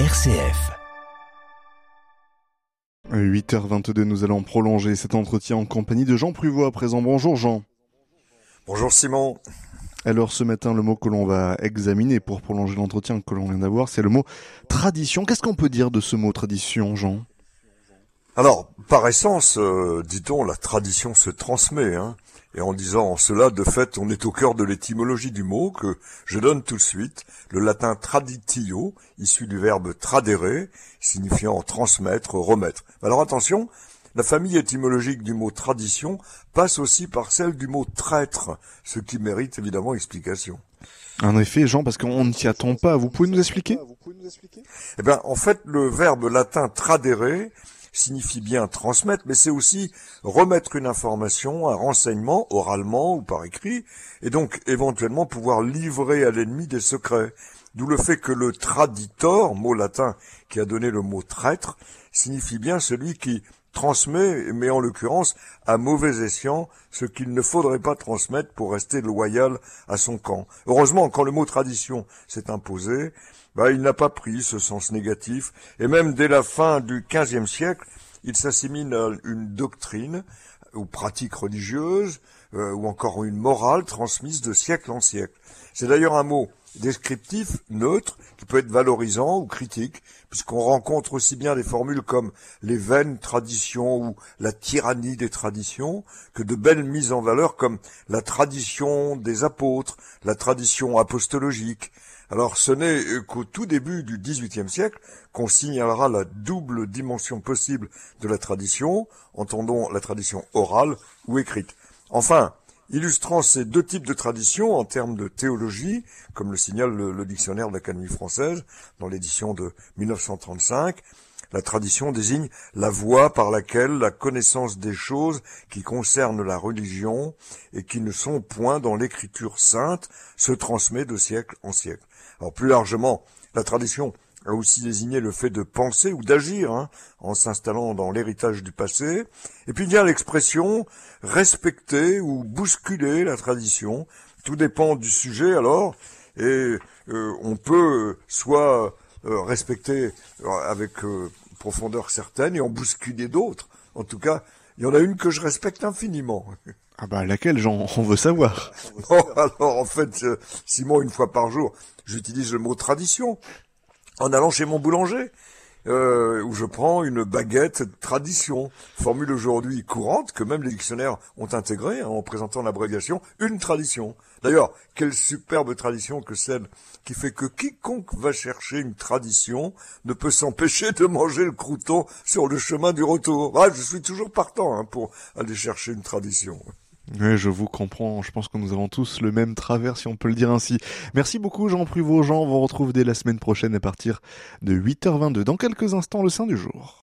RCF. 8h22, nous allons prolonger cet entretien en compagnie de Jean Pruvot à présent. Bonjour Jean. Bonjour Simon. Alors ce matin, le mot que l'on va examiner pour prolonger l'entretien que l'on vient d'avoir, c'est le mot tradition. Qu'est-ce qu'on peut dire de ce mot tradition, Jean? Alors, par essence, euh, dit-on, la tradition se transmet. Hein et en disant cela, de fait, on est au cœur de l'étymologie du mot que je donne tout de suite, le latin traditio, issu du verbe tradere, signifiant transmettre, remettre. Alors attention, la famille étymologique du mot tradition passe aussi par celle du mot traître, ce qui mérite évidemment explication. En effet, Jean, parce qu'on ne s'y attend pas. Vous pouvez nous expliquer? Eh bien, en fait, le verbe latin tradere signifie bien transmettre, mais c'est aussi remettre une information, un renseignement, oralement ou par écrit, et donc éventuellement pouvoir livrer à l'ennemi des secrets. D'où le fait que le traditor, mot latin qui a donné le mot traître, signifie bien celui qui transmet, mais en l'occurrence à mauvais escient, ce qu'il ne faudrait pas transmettre pour rester loyal à son camp. Heureusement, quand le mot tradition s'est imposé, bah, il n'a pas pris ce sens négatif, et même dès la fin du XVe siècle, il s'assimile à une doctrine ou pratique religieuse, euh, ou encore une morale transmise de siècle en siècle. C'est d'ailleurs un mot descriptif, neutre, qui peut être valorisant ou critique, puisqu'on rencontre aussi bien des formules comme les vaines traditions ou la tyrannie des traditions, que de belles mises en valeur comme la tradition des apôtres, la tradition apostologique, alors ce n'est qu'au tout début du XVIIIe siècle qu'on signalera la double dimension possible de la tradition, entendons la tradition orale ou écrite. Enfin, illustrant ces deux types de traditions en termes de théologie, comme le signale le, dictionnaire de l'Académie française dans l'édition de 1935, la tradition désigne la voie par laquelle la connaissance des choses qui concernent la religion et qui ne sont point dans l'écriture sainte se transmet de siècle en siècle. Alors plus largement, la tradition a aussi désigné le fait de penser ou d'agir hein, en s'installant dans l'héritage du passé. Et puis il y a l'expression respecter ou bousculer la tradition. Tout dépend du sujet alors. Et euh, on peut soit euh, respecter euh, avec profondeur certaine et en bousculer d'autres. En tout cas, il y en a une que je respecte infiniment. Ah bah laquelle j'en on veut savoir. alors en fait, Simon, une fois par jour, j'utilise le mot tradition en allant chez mon boulanger. Euh, où je prends une baguette tradition, formule aujourd'hui courante que même les dictionnaires ont intégrée hein, en présentant l'abréviation une tradition. D'ailleurs, quelle superbe tradition que celle qui fait que quiconque va chercher une tradition ne peut s'empêcher de manger le crouton sur le chemin du retour. Ah, je suis toujours partant hein, pour aller chercher une tradition. Oui, je vous comprends. Je pense que nous avons tous le même travers, si on peut le dire ainsi. Merci beaucoup, Jean Pruvot. Jean, on vous retrouve dès la semaine prochaine à partir de 8h22. Dans quelques instants, le sein du jour.